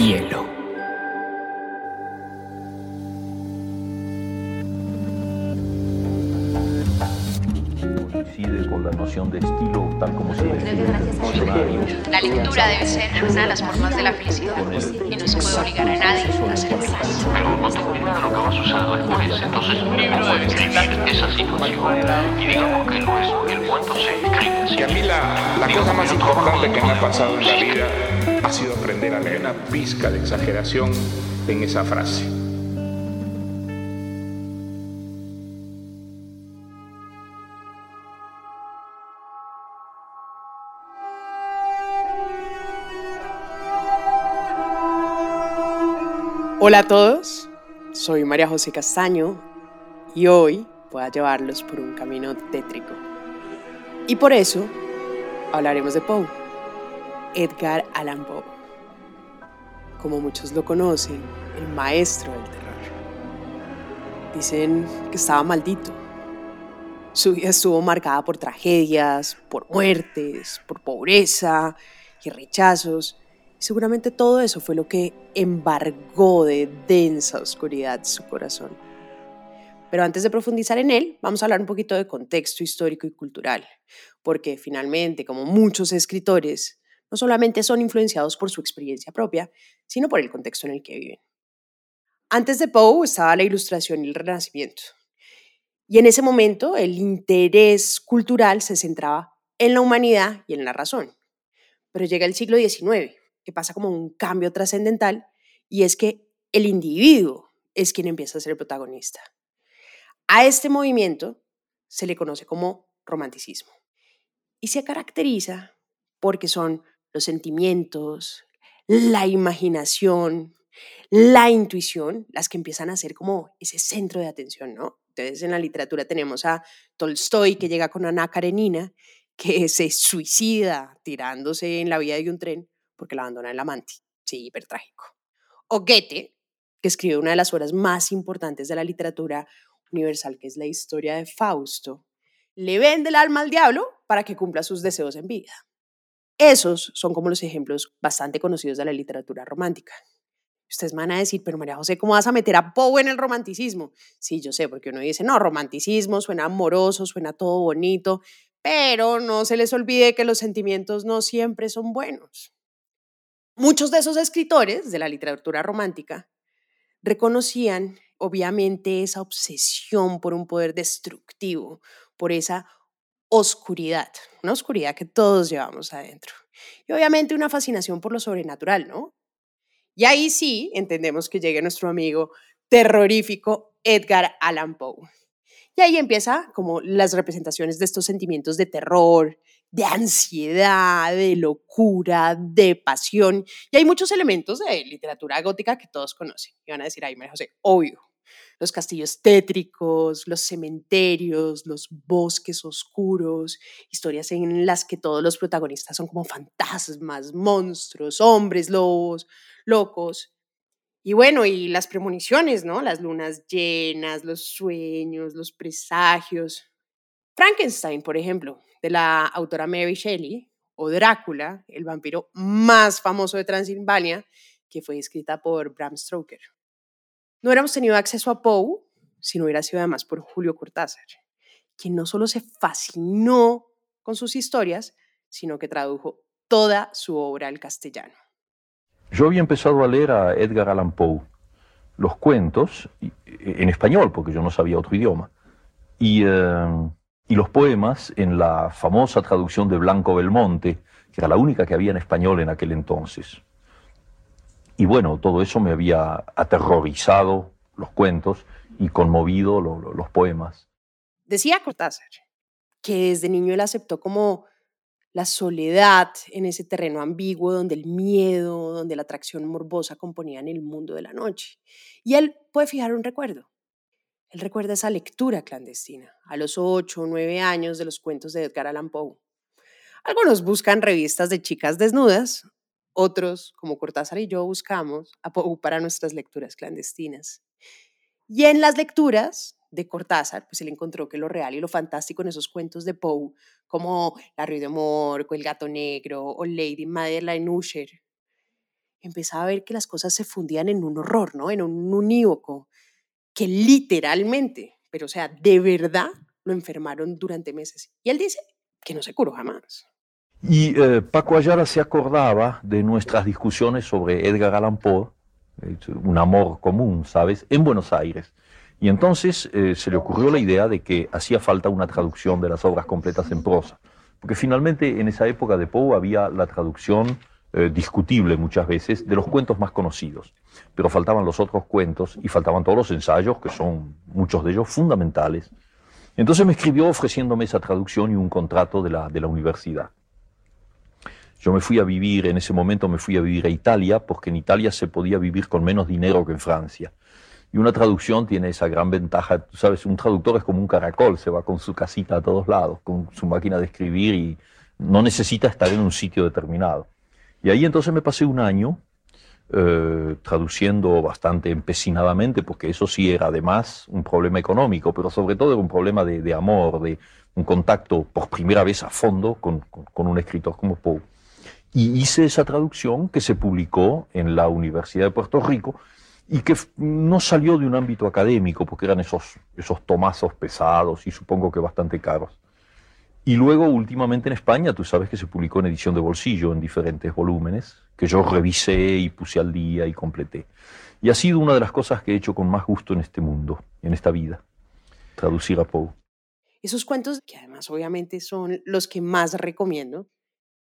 hielo. Coincide con la noción de estilo tal como se diccionario. La lectura debe ser una de las formas de la felicidad y no se puede obligar a nadie a feliz. Pero no tengo idea de lo que va a suceder después. Entonces un libro debe describir esa situación. Y digamos que lo es, el cuento se escribe así. Y a mí la, la cosa más importante que me ha pasado en la vida ha sido aprender a leer una pizca de exageración en esa frase. Hola a todos, soy María José Castaño y hoy voy a llevarlos por un camino tétrico. Y por eso hablaremos de Poe, Edgar Allan Poe. Como muchos lo conocen, el maestro del terror. Dicen que estaba maldito. Su vida estuvo marcada por tragedias, por muertes, por pobreza y rechazos Seguramente todo eso fue lo que embargó de densa oscuridad su corazón. Pero antes de profundizar en él, vamos a hablar un poquito de contexto histórico y cultural, porque finalmente, como muchos escritores, no solamente son influenciados por su experiencia propia, sino por el contexto en el que viven. Antes de Poe estaba la Ilustración y el Renacimiento. Y en ese momento el interés cultural se centraba en la humanidad y en la razón. Pero llega el siglo XIX que pasa como un cambio trascendental y es que el individuo es quien empieza a ser el protagonista. A este movimiento se le conoce como romanticismo y se caracteriza porque son los sentimientos, la imaginación, la intuición, las que empiezan a ser como ese centro de atención, ¿no? Entonces en la literatura tenemos a Tolstoy que llega con Ana Karenina, que se suicida tirándose en la vía de un tren porque la abandona el amante. Sí, hiper trágico. O Goethe, que escribe una de las obras más importantes de la literatura universal, que es la historia de Fausto, le vende el alma al diablo para que cumpla sus deseos en vida. Esos son como los ejemplos bastante conocidos de la literatura romántica. Ustedes van a decir, pero María José, ¿cómo vas a meter a Poe en el romanticismo? Sí, yo sé, porque uno dice, no, romanticismo suena amoroso, suena todo bonito, pero no se les olvide que los sentimientos no siempre son buenos. Muchos de esos escritores de la literatura romántica reconocían obviamente esa obsesión por un poder destructivo, por esa oscuridad, una oscuridad que todos llevamos adentro. Y obviamente una fascinación por lo sobrenatural, ¿no? Y ahí sí entendemos que llegue nuestro amigo terrorífico Edgar Allan Poe. Y ahí empieza como las representaciones de estos sentimientos de terror, de ansiedad, de locura, de pasión. Y hay muchos elementos de literatura gótica que todos conocen. Y van a decir, ay, María José, obvio. Los castillos tétricos, los cementerios, los bosques oscuros, historias en las que todos los protagonistas son como fantasmas, monstruos, hombres, lobos, locos. Y bueno, y las premoniciones, ¿no? Las lunas llenas, los sueños, los presagios. Frankenstein, por ejemplo, de la autora Mary Shelley, o Drácula, el vampiro más famoso de Transilvania, que fue escrita por Bram Stoker. No hubiéramos tenido acceso a Poe si no hubiera sido además por Julio Cortázar, quien no solo se fascinó con sus historias, sino que tradujo toda su obra al castellano. Yo había empezado a leer a Edgar Allan Poe, los cuentos, en español, porque yo no sabía otro idioma, y eh, y los poemas en la famosa traducción de Blanco Belmonte, que era la única que había en español en aquel entonces. Y bueno, todo eso me había aterrorizado, los cuentos, y conmovido los poemas. Decía Cortázar que desde niño él aceptó como la soledad en ese terreno ambiguo donde el miedo, donde la atracción morbosa componían el mundo de la noche. Y él puede fijar un recuerdo. Él recuerda esa lectura clandestina a los ocho o nueve años de los cuentos de Edgar Allan Poe. Algunos buscan revistas de chicas desnudas, otros, como Cortázar y yo, buscamos para nuestras lecturas clandestinas. Y en las lecturas de Cortázar, pues él encontró que lo real y lo fantástico en esos cuentos de Poe, como La Rue de Morco, El Gato Negro o Lady Madeline Usher, empezaba a ver que las cosas se fundían en un horror, ¿no? En un unívoco, que literalmente, pero o sea, de verdad lo enfermaron durante meses. Y él dice que no se curó jamás. Y eh, Paco Ayala se acordaba de nuestras discusiones sobre Edgar Allan Poe, eh, un amor común, ¿sabes?, en Buenos Aires. Y entonces eh, se le ocurrió la idea de que hacía falta una traducción de las obras completas en prosa. Porque finalmente en esa época de Poe había la traducción discutible muchas veces de los cuentos más conocidos. Pero faltaban los otros cuentos y faltaban todos los ensayos, que son muchos de ellos fundamentales. Entonces me escribió ofreciéndome esa traducción y un contrato de la, de la universidad. Yo me fui a vivir, en ese momento me fui a vivir a Italia, porque en Italia se podía vivir con menos dinero que en Francia. Y una traducción tiene esa gran ventaja, tú sabes, un traductor es como un caracol, se va con su casita a todos lados, con su máquina de escribir y no necesita estar en un sitio determinado. Y ahí entonces me pasé un año eh, traduciendo bastante empecinadamente, porque eso sí era además un problema económico, pero sobre todo era un problema de, amor, de un contacto por primera vez a fondo con, con un escritor como Poe. Y hice esa traducción que se publicó en la Universidad de Puerto Rico y que no salió de un ámbito académico, porque eran esos, esos tomazos pesados y supongo que bastante caros. Y luego, últimamente en España, tú sabes que se publicó en edición de bolsillo en diferentes volúmenes, que yo revisé y puse al día y completé. Y ha sido una de las cosas que he hecho con más gusto en este mundo, en esta vida, traducir a Poe. Esos cuentos, que además obviamente son los que más recomiendo,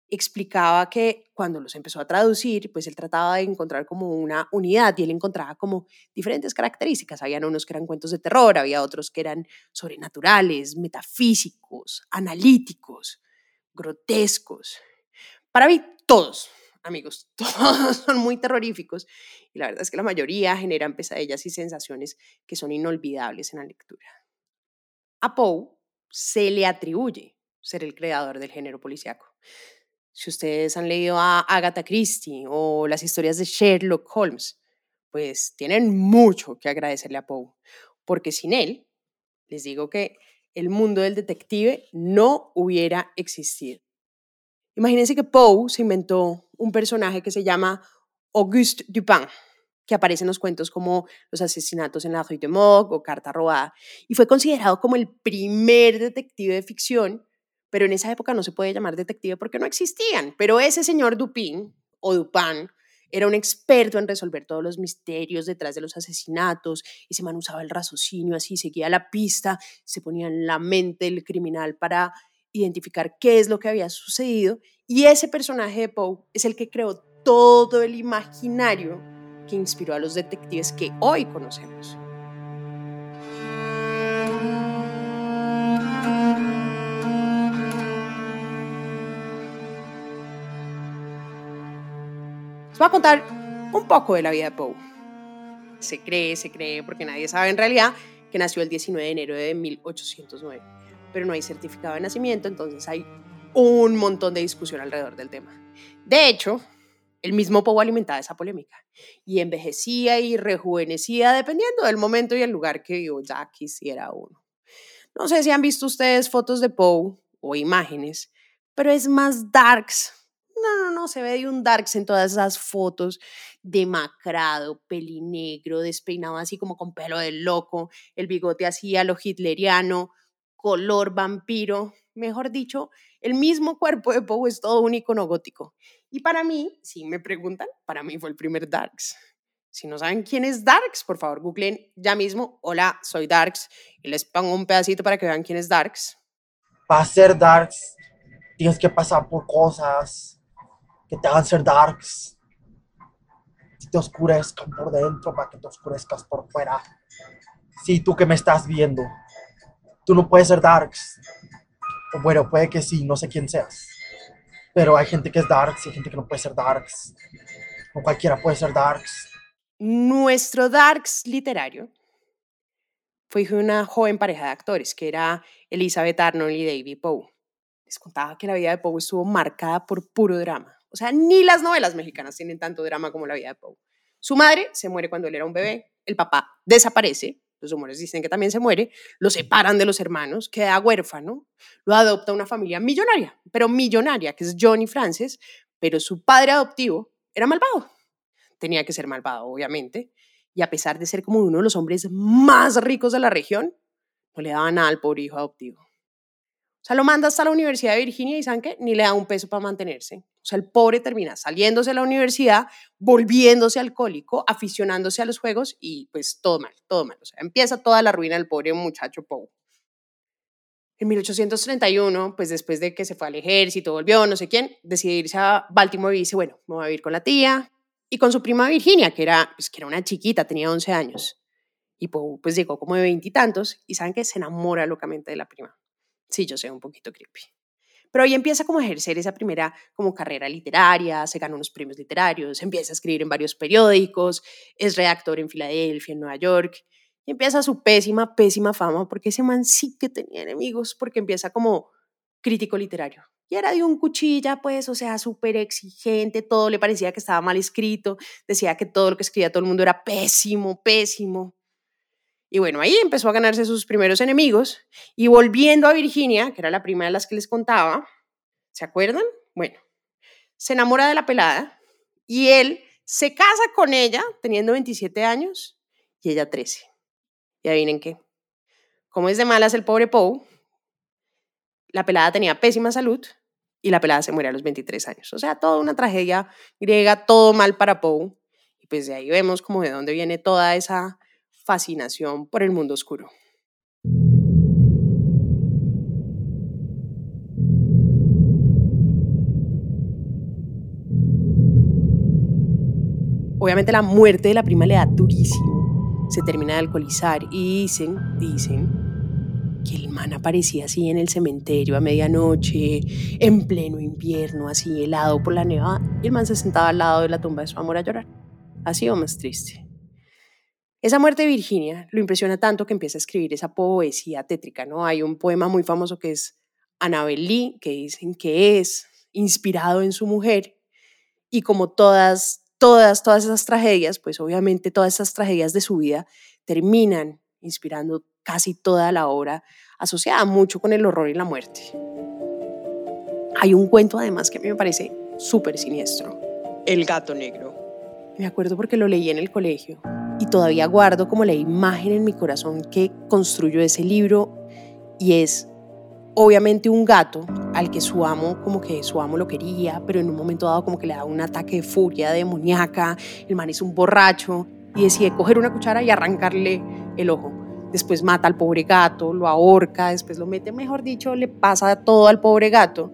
explicaba que cuando los empezó a traducir, pues él trataba de encontrar como una unidad y él encontraba como diferentes características. Habían unos que eran cuentos de terror, había otros que eran sobrenaturales, metafísicos, analíticos, grotescos. Para mí, todos, amigos, todos son muy terroríficos y la verdad es que la mayoría generan pesadillas y sensaciones que son inolvidables en la lectura. A Poe se le atribuye ser el creador del género policíaco. Si ustedes han leído a Agatha Christie o las historias de Sherlock Holmes, pues tienen mucho que agradecerle a Poe, porque sin él, les digo que el mundo del detective no hubiera existido. Imagínense que Poe se inventó un personaje que se llama Auguste Dupin, que aparece en los cuentos como Los asesinatos en la Rue de Mogue o Carta robada, y fue considerado como el primer detective de ficción pero en esa época no se podía llamar detective porque no existían. Pero ese señor Dupin o Dupin era un experto en resolver todos los misterios detrás de los asesinatos y se usaba el raciocinio así, seguía la pista, se ponía en la mente del criminal para identificar qué es lo que había sucedido y ese personaje de Poe es el que creó todo el imaginario que inspiró a los detectives que hoy conocemos. Les voy a contar un poco de la vida de Poe. Se cree, se cree, porque nadie sabe en realidad que nació el 19 de enero de 1809, pero no hay certificado de nacimiento, entonces hay un montón de discusión alrededor del tema. De hecho, el mismo Poe alimentaba esa polémica y envejecía y rejuvenecía dependiendo del momento y el lugar que yo ya quisiera uno. No sé si han visto ustedes fotos de Poe o imágenes, pero es más darks no, no, no, se ve de un darks en todas esas fotos, demacrado, pelinegro, despeinado así como con pelo de loco, el bigote así a lo hitleriano, color vampiro, mejor dicho, el mismo cuerpo de Poe es todo un icono gótico. Y para mí, si me preguntan, para mí fue el primer Darks. Si no saben quién es Darks, por favor, googlen ya mismo, hola, soy Darks, y les pongo un pedacito para que vean quién es Darks. Para ser Darks, tienes que pasar por cosas que te hagan ser darks. Si te oscurezcan por dentro para que te oscurezcas por fuera. Sí, tú que me estás viendo. Tú no puedes ser darks. O bueno, puede que sí, no sé quién seas. Pero hay gente que es darks y hay gente que no puede ser darks. No cualquiera puede ser darks. Nuestro darks literario fue una joven pareja de actores que era Elizabeth Arnold y David Poe. Les contaba que la vida de Poe estuvo marcada por puro drama. O sea, ni las novelas mexicanas tienen tanto drama como la vida de Poe. Su madre se muere cuando él era un bebé, el papá desaparece, los rumores dicen que también se muere, lo separan de los hermanos, queda huérfano, lo adopta una familia millonaria, pero millonaria, que es Johnny Francis, pero su padre adoptivo era malvado. tenía que ser malvado, obviamente, y a pesar de ser como uno de los hombres más ricos de la región, no le daba nada al pobre hijo adoptivo. Sea, lo manda hasta la Universidad de Virginia y ¿saben qué? Ni le da un peso para mantenerse. O sea, el pobre termina saliéndose de la universidad, volviéndose alcohólico, aficionándose a los juegos y pues todo mal, todo mal. O sea, empieza toda la ruina del pobre muchacho Poe. En 1831, pues después de que se fue al ejército, volvió, no sé quién, decide irse a Baltimore y dice, bueno, me voy a vivir con la tía y con su prima Virginia, que era, pues, que era una chiquita, tenía 11 años. Y Poe, pues llegó como de veintitantos y, saben que se enamora locamente de la prima. Sí, yo sé, un poquito creepy. Pero ahí empieza como a ejercer esa primera como carrera literaria, se gana unos premios literarios, empieza a escribir en varios periódicos, es redactor en Filadelfia, en Nueva York, y empieza su pésima, pésima fama, porque ese man sí que tenía enemigos, porque empieza como crítico literario. Y era de un cuchilla, pues, o sea, súper exigente, todo le parecía que estaba mal escrito, decía que todo lo que escribía todo el mundo era pésimo, pésimo. Y bueno, ahí empezó a ganarse sus primeros enemigos y volviendo a Virginia, que era la prima de las que les contaba, ¿se acuerdan? Bueno, se enamora de la pelada y él se casa con ella teniendo 27 años y ella 13. Y adivinen qué. Como es de malas el pobre Poe, la pelada tenía pésima salud y la pelada se muere a los 23 años. O sea, toda una tragedia griega, todo mal para Poe. Y pues de ahí vemos como de dónde viene toda esa fascinación por el mundo oscuro. Obviamente la muerte de la prima le da durísimo. Se termina de alcoholizar y dicen, dicen que el man aparecía así en el cementerio a medianoche, en pleno invierno, así helado por la nevada, y el man se sentaba al lado de la tumba de su amor a llorar. Así o más triste. Esa muerte de Virginia lo impresiona tanto que empieza a escribir esa poesía tétrica, ¿no? Hay un poema muy famoso que es Annabel Lee, que dicen que es inspirado en su mujer, y como todas, todas, todas esas tragedias, pues obviamente todas esas tragedias de su vida terminan inspirando casi toda la obra asociada mucho con el horror y la muerte. Hay un cuento además que a mí me parece súper siniestro, El gato negro. Me acuerdo porque lo leí en el colegio y todavía guardo como la imagen en mi corazón que construyó ese libro y es obviamente un gato al que su amo como que su amo lo quería, pero en un momento dado como que le da un ataque de furia demoníaca, el man es un borracho y decide coger una cuchara y arrancarle el ojo. Después mata al pobre gato, lo ahorca, después lo mete, mejor dicho, le pasa todo al pobre gato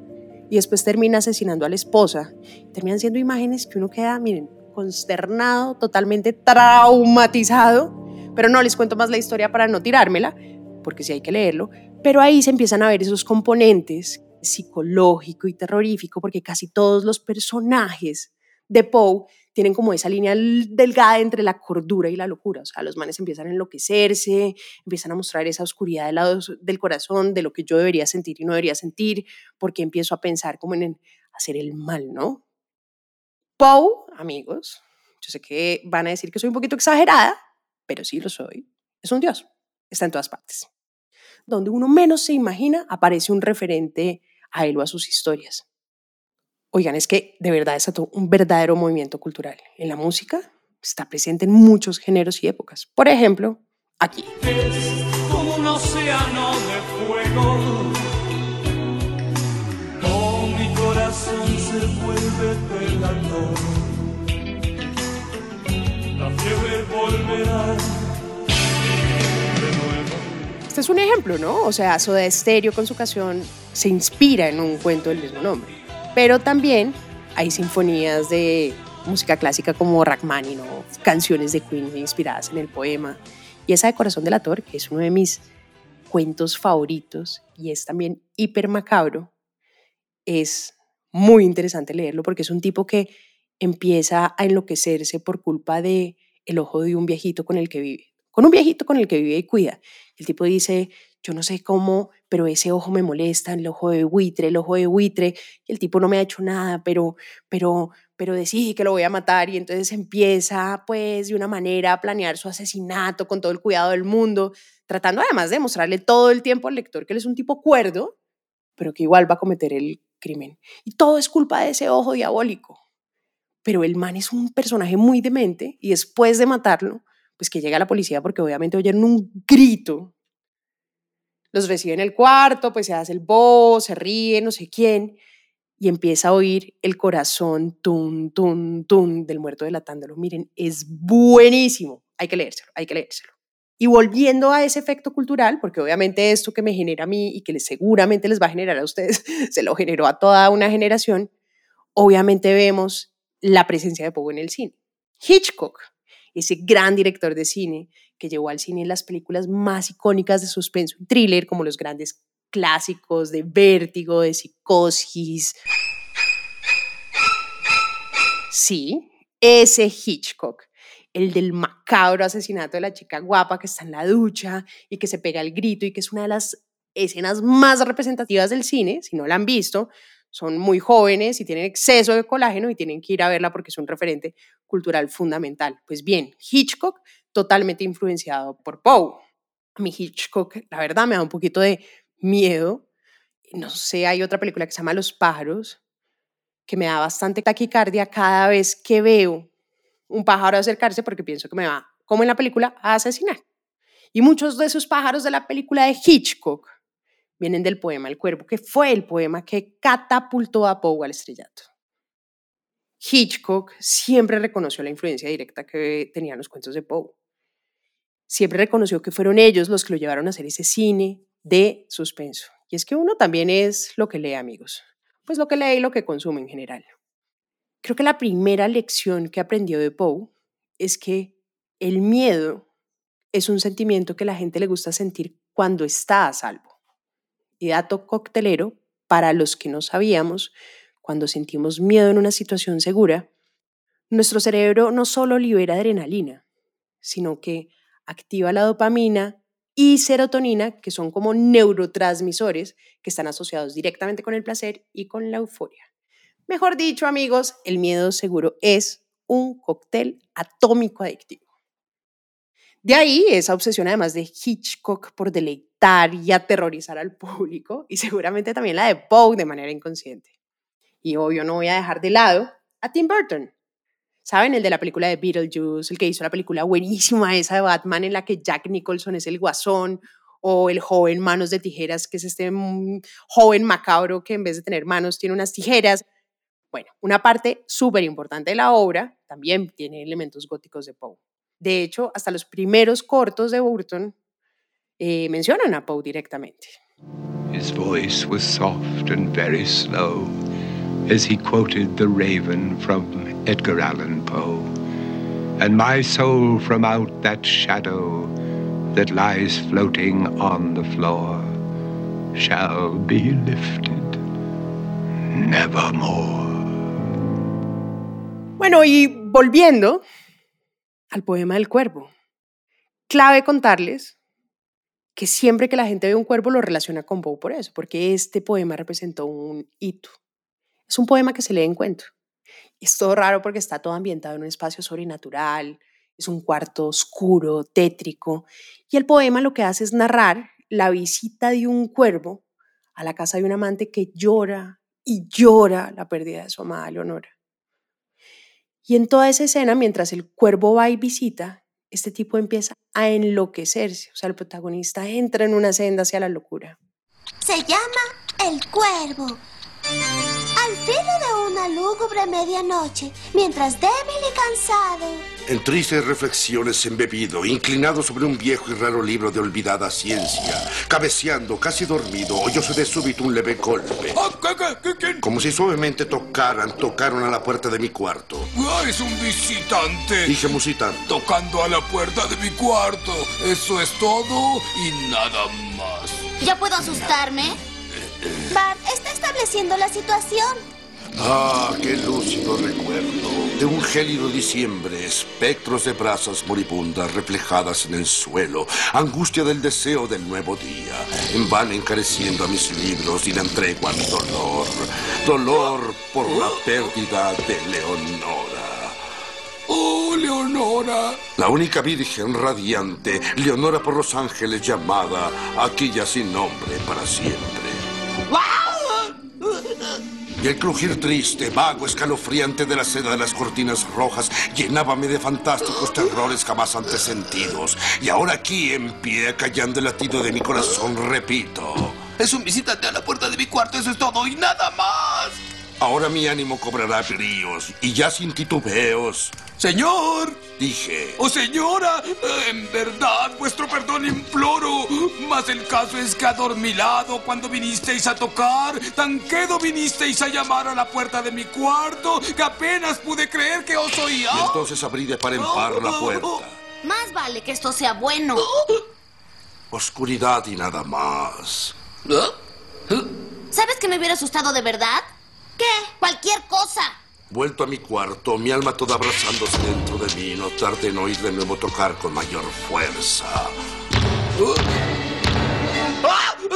y después termina asesinando a la esposa. Terminan siendo imágenes que uno queda, miren, consternado, totalmente traumatizado, pero no les cuento más la historia para no tirármela, porque sí hay que leerlo, pero ahí se empiezan a ver esos componentes psicológico y terrorífico, porque casi todos los personajes de Poe tienen como esa línea delgada entre la cordura y la locura. O sea, los manes empiezan a enloquecerse, empiezan a mostrar esa oscuridad del lado del corazón, de lo que yo debería sentir y no debería sentir, porque empiezo a pensar como en hacer el mal, ¿no? Amigos, yo sé que van a decir que soy un poquito exagerada, pero sí lo soy. Es un dios, está en todas partes. Donde uno menos se imagina, aparece un referente a él o a sus historias. Oigan, es que de verdad es un verdadero movimiento cultural. En la música está presente en muchos géneros y épocas. Por ejemplo, aquí. Es como un océano de fuego. Mi corazón se Este es un ejemplo, ¿no? O sea, Soda Stereo con su canción se inspira en un cuento del mismo nombre. Pero también hay sinfonías de música clásica como Rachmaninoff, canciones de Queen inspiradas en el poema. Y esa de Corazón del Ator, que es uno de mis cuentos favoritos y es también hiper macabro, es muy interesante leerlo porque es un tipo que empieza a enloquecerse por culpa de el ojo de un viejito con el que vive, con un viejito con el que vive y cuida. El tipo dice, yo no sé cómo, pero ese ojo me molesta, el ojo de buitre, el ojo de buitre, el tipo no me ha hecho nada, pero, pero, pero decide que lo voy a matar y entonces empieza pues de una manera a planear su asesinato con todo el cuidado del mundo, tratando además de mostrarle todo el tiempo al lector que él es un tipo cuerdo, pero que igual va a cometer el crimen. Y todo es culpa de ese ojo diabólico. pero el man es un personaje muy demente y después de matarlo, pues que llega la policía porque obviamente oyeron un grito. Los recibe en el cuarto, pues se hace el voz, se ríe, no sé quién, y empieza a oír el corazón tun, tun, tun del muerto delatándolo. Miren, es buenísimo. Hay que leérselo, hay que leérselo. Y volviendo a ese efecto cultural, porque obviamente esto que me genera a mí y que seguramente les va a generar a ustedes, se lo generó a toda una generación, obviamente vemos la presencia de Poe en el cine. Hitchcock, ese gran director de cine que llevó al cine las películas más icónicas de suspenso y thriller, como los grandes clásicos de Vértigo, de Psicosis. Sí, ese Hitchcock el del macabro asesinato de la chica guapa que está en la ducha y que se pega el grito y que es una de las escenas más representativas del cine, si no la han visto, son muy jóvenes y tienen exceso de colágeno y tienen que ir a verla porque es un referente cultural fundamental. Pues bien, Hitchcock totalmente influenciado por Poe. Mí Hitchcock, la verdad, me da un poquito de miedo. No sé, hay otra película que se llama Los pájaros, que me da bastante taquicardia cada vez que veo un pájaro acercarse porque pienso que me va, como en la película, a asesinar. Y muchos de esos pájaros de la película de Hitchcock vienen del poema El Cuervo, que fue el poema que catapultó a Poe al estrellato. Hitchcock siempre reconoció la influencia directa que tenían los cuentos de Poe. Siempre reconoció que fueron ellos los que lo llevaron a hacer ese cine de suspenso. Y es que uno también es lo que lee, amigos. Pues lo que lee y lo que consume en general. Creo que la primera lección que aprendió de Poe es que el miedo es un sentimiento que la gente le gusta sentir cuando está a salvo. Y dato coctelero, para los que no sabíamos, cuando sentimos miedo en una situación segura, nuestro cerebro no solo libera adrenalina, sino que activa la dopamina y serotonina, que son como neurotransmisores que están asociados directamente con el placer y con la euforia. Mejor dicho, amigos, el miedo seguro es un cóctel atómico adictivo. De ahí esa obsesión además de Hitchcock por deleitar y aterrorizar al público y seguramente también la de Poe de manera inconsciente. Y obvio no voy a dejar de lado a Tim Burton. ¿Saben? El de la película de Beetlejuice, el que hizo la película buenísima esa de Batman en la que Jack Nicholson es el guasón, o el joven manos de tijeras, que es este mm, joven macabro que en vez de tener manos tiene unas tijeras. Bueno, una parte súper importante de la obra también tiene elementos góticos de Poe. De hecho, hasta los primeros cortos de Burton eh, mencionan a Poe directamente. His voice was soft and very slow as he quoted The Raven from Edgar Allan Poe. And my soul from out that shadow that lies floating on the floor shall be lifted nevermore. Bueno, y volviendo al poema del cuervo, clave contarles que siempre que la gente ve un cuervo lo relaciona con Poe por eso, porque este poema representó un hito. Es un poema que se lee en cuento. Es todo raro porque está todo ambientado en un espacio sobrenatural, es un cuarto oscuro, tétrico, y el poema lo que hace es narrar la visita de un cuervo a la casa de un amante que llora y llora la pérdida de su amada Leonora. Y en toda esa escena, mientras el cuervo va y visita, este tipo empieza a enloquecerse. O sea, el protagonista entra en una senda hacia la locura. Se llama El Cuervo. Al filo de una lúgubre medianoche, mientras débil y cansado. En tristes reflexiones embebido, inclinado sobre un viejo y raro libro de olvidada ciencia, cabeceando, casi dormido, oyóse de súbito un leve golpe. Como si suavemente tocaran, tocaron a la puerta de mi cuarto. Ah, es un visitante. Dije musitante. Tocando a la puerta de mi cuarto. Eso es todo y nada más. ¿Ya puedo asustarme? Bart está estableciendo la situación. Ah, qué lúcido recuerdo. De un gélido diciembre, espectros de brasas moribundas reflejadas en el suelo, angustia del deseo del nuevo día, en vano encareciendo a mis libros y la tregua al dolor. Dolor por la pérdida de Leonora. ¡Oh, Leonora! La única virgen radiante, Leonora por los ángeles llamada, aquí ya sin nombre para siempre. Y el crujir triste, vago, escalofriante de la seda de las cortinas rojas llenábame de fantásticos terrores jamás antes sentidos. Y ahora aquí, en pie, callando el latido de mi corazón, repito. Es un visitante a la puerta de mi cuarto, eso es todo y nada más. Ahora mi ánimo cobrará bríos y ya sin titubeos. Señor. Dije. Oh, señora, eh, en verdad, vuestro perdón imploro. Mas el caso es que adormilado cuando vinisteis a tocar, tan quedo vinisteis a llamar a la puerta de mi cuarto, que apenas pude creer que os oía. Y entonces abrí de par en par la puerta. Más vale que esto sea bueno. Oscuridad y nada más. ¿Sabes que me hubiera asustado de verdad? ¿Qué? Cualquier cosa. Vuelto a mi cuarto, mi alma toda abrazándose dentro de mí, no tardé en oír de nuevo tocar con mayor fuerza.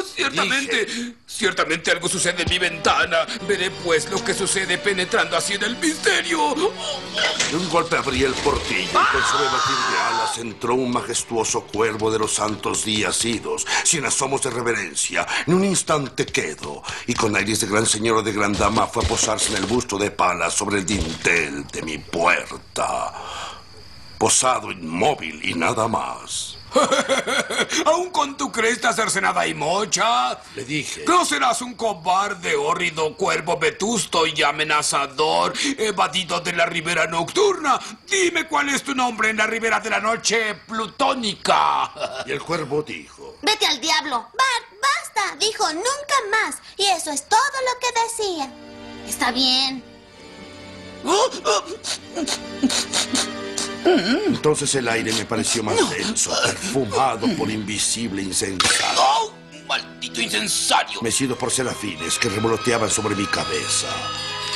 Ciertamente, ciertamente algo sucede en mi ventana. Veré pues lo que sucede penetrando así en el misterio. De un golpe abrí el portillo y con suave batir de alas entró un majestuoso cuervo de los santos días idos, sin asomos de reverencia, ni un instante quedo, y con aires de gran señora de gran dama fue a posarse en el busto de pala sobre el dintel de mi puerta. Posado inmóvil y nada más. ¿Aún con tu cresta cercenada y mocha? Le dije. ¿No serás un cobarde, hórrido cuervo vetusto y amenazador, evadido de la ribera nocturna? Dime cuál es tu nombre en la ribera de la noche plutónica. Y el cuervo dijo. Vete al diablo. Bart, basta. Dijo nunca más. Y eso es todo lo que decía. Está bien. Entonces el aire me pareció más denso, perfumado por invisible incensario. ¡Oh! ¡Maldito incensario! Mecido por serafines que revoloteaban sobre mi cabeza.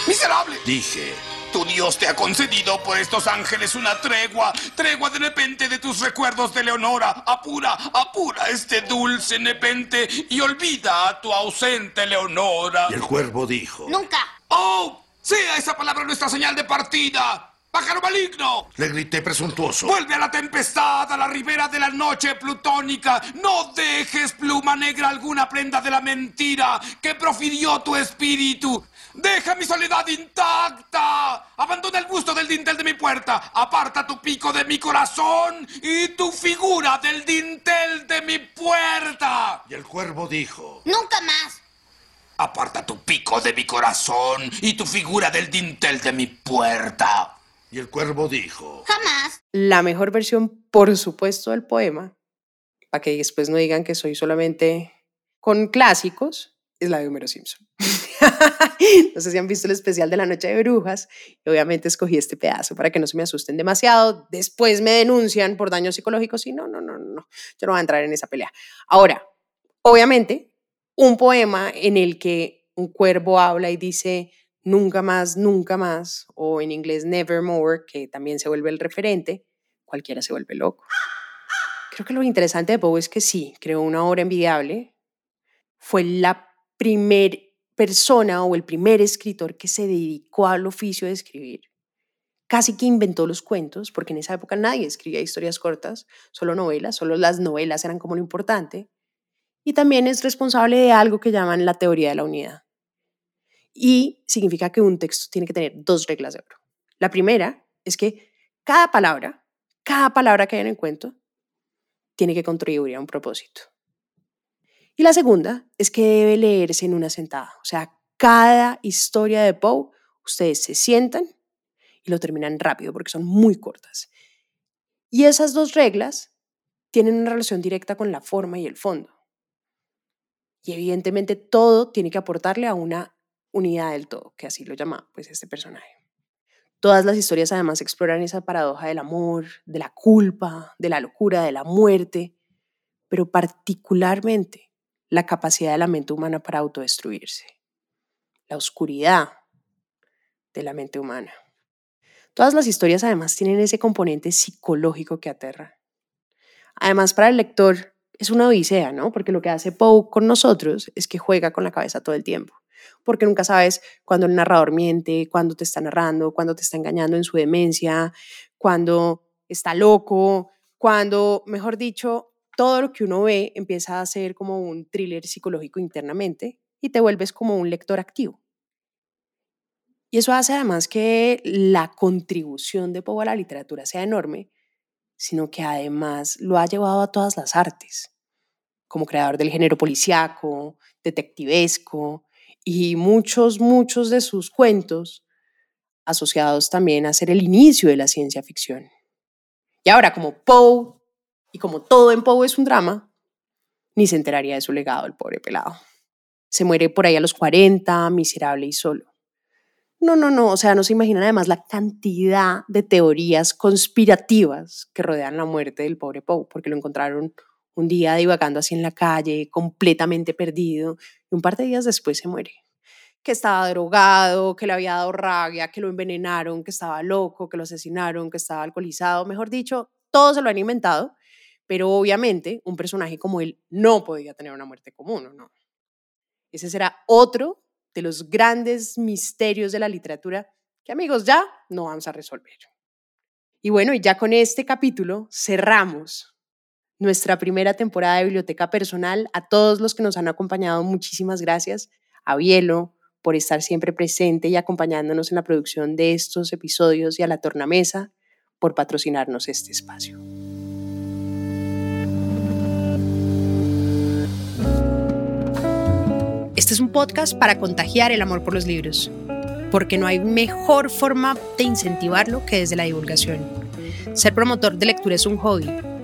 ¡Miserable! Dije. Tu Dios te ha concedido por estos ángeles una tregua, tregua de nepente de tus recuerdos de Leonora. Apura, apura este dulce nepente y olvida a tu ausente Leonora. Y el cuervo dijo. Nunca. ¡Oh! Sea esa palabra nuestra señal de partida. ¡Pájaro maligno! Le grité presuntuoso. Vuelve a la tempestad, a la ribera de la noche plutónica. No dejes pluma negra alguna prenda de la mentira que profirió tu espíritu. Deja mi soledad intacta. Abandona el gusto del dintel de mi puerta. Aparta tu pico de mi corazón y tu figura del dintel de mi puerta. Y el cuervo dijo. Nunca más. Aparta tu pico de mi corazón y tu figura del dintel de mi puerta. Y el cuervo dijo. Jamás. La mejor versión, por supuesto, del poema, para que después no digan que soy solamente con clásicos, es la de Homero Simpson. no sé si han visto el especial de la Noche de Brujas, y obviamente escogí este pedazo para que no se me asusten demasiado. Después me denuncian por daños psicológicos y no, no, no, no, yo no voy a entrar en esa pelea. Ahora, obviamente, un poema en el que un cuervo habla y dice nunca más, nunca más, o en inglés nevermore, que también se vuelve el referente, cualquiera se vuelve loco. Creo que lo interesante de Poe es que sí, creó una obra envidiable. Fue la primer persona o el primer escritor que se dedicó al oficio de escribir. Casi que inventó los cuentos, porque en esa época nadie escribía historias cortas, solo novelas, solo las novelas eran como lo importante. Y también es responsable de algo que llaman la teoría de la unidad. Y significa que un texto tiene que tener dos reglas de oro. La primera es que cada palabra, cada palabra que hay en el cuento, tiene que contribuir a un propósito. Y la segunda es que debe leerse en una sentada. O sea, cada historia de Poe, ustedes se sientan y lo terminan rápido porque son muy cortas. Y esas dos reglas tienen una relación directa con la forma y el fondo. Y evidentemente todo tiene que aportarle a una unidad del todo, que así lo llama pues este personaje. Todas las historias además exploran esa paradoja del amor, de la culpa, de la locura, de la muerte, pero particularmente la capacidad de la mente humana para autodestruirse, la oscuridad de la mente humana. Todas las historias además tienen ese componente psicológico que aterra. Además, para el lector es una odisea, ¿no? Porque lo que hace Poe con nosotros es que juega con la cabeza todo el tiempo porque nunca sabes cuándo el narrador miente, cuándo te está narrando, cuándo te está engañando en su demencia, cuándo está loco, cuando, mejor dicho, todo lo que uno ve empieza a ser como un thriller psicológico internamente y te vuelves como un lector activo. Y eso hace además que la contribución de Poe a la literatura sea enorme, sino que además lo ha llevado a todas las artes, como creador del género policíaco, detectivesco y muchos, muchos de sus cuentos asociados también a ser el inicio de la ciencia ficción. Y ahora, como Poe y como todo en Poe es un drama, ni se enteraría de su legado el pobre pelado. Se muere por ahí a los 40, miserable y solo. No, no, no, o sea, no se imaginan además la cantidad de teorías conspirativas que rodean la muerte del pobre Poe, porque lo encontraron un día divagando así en la calle, completamente perdido, un par de días después se muere. Que estaba drogado, que le había dado rabia, que lo envenenaron, que estaba loco, que lo asesinaron, que estaba alcoholizado, mejor dicho, todo se lo han inventado, pero obviamente un personaje como él no podía tener una muerte común, ¿no? Ese será otro de los grandes misterios de la literatura que amigos ya no vamos a resolver. Y bueno, y ya con este capítulo cerramos nuestra primera temporada de Biblioteca Personal. A todos los que nos han acompañado, muchísimas gracias. A Bielo por estar siempre presente y acompañándonos en la producción de estos episodios y a la tornamesa por patrocinarnos este espacio. Este es un podcast para contagiar el amor por los libros, porque no hay mejor forma de incentivarlo que desde la divulgación. Ser promotor de lectura es un hobby,